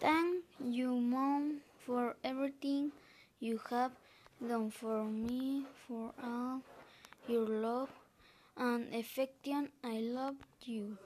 Thank you, Mom, for everything you have done for me, for all your love and affection. I love you.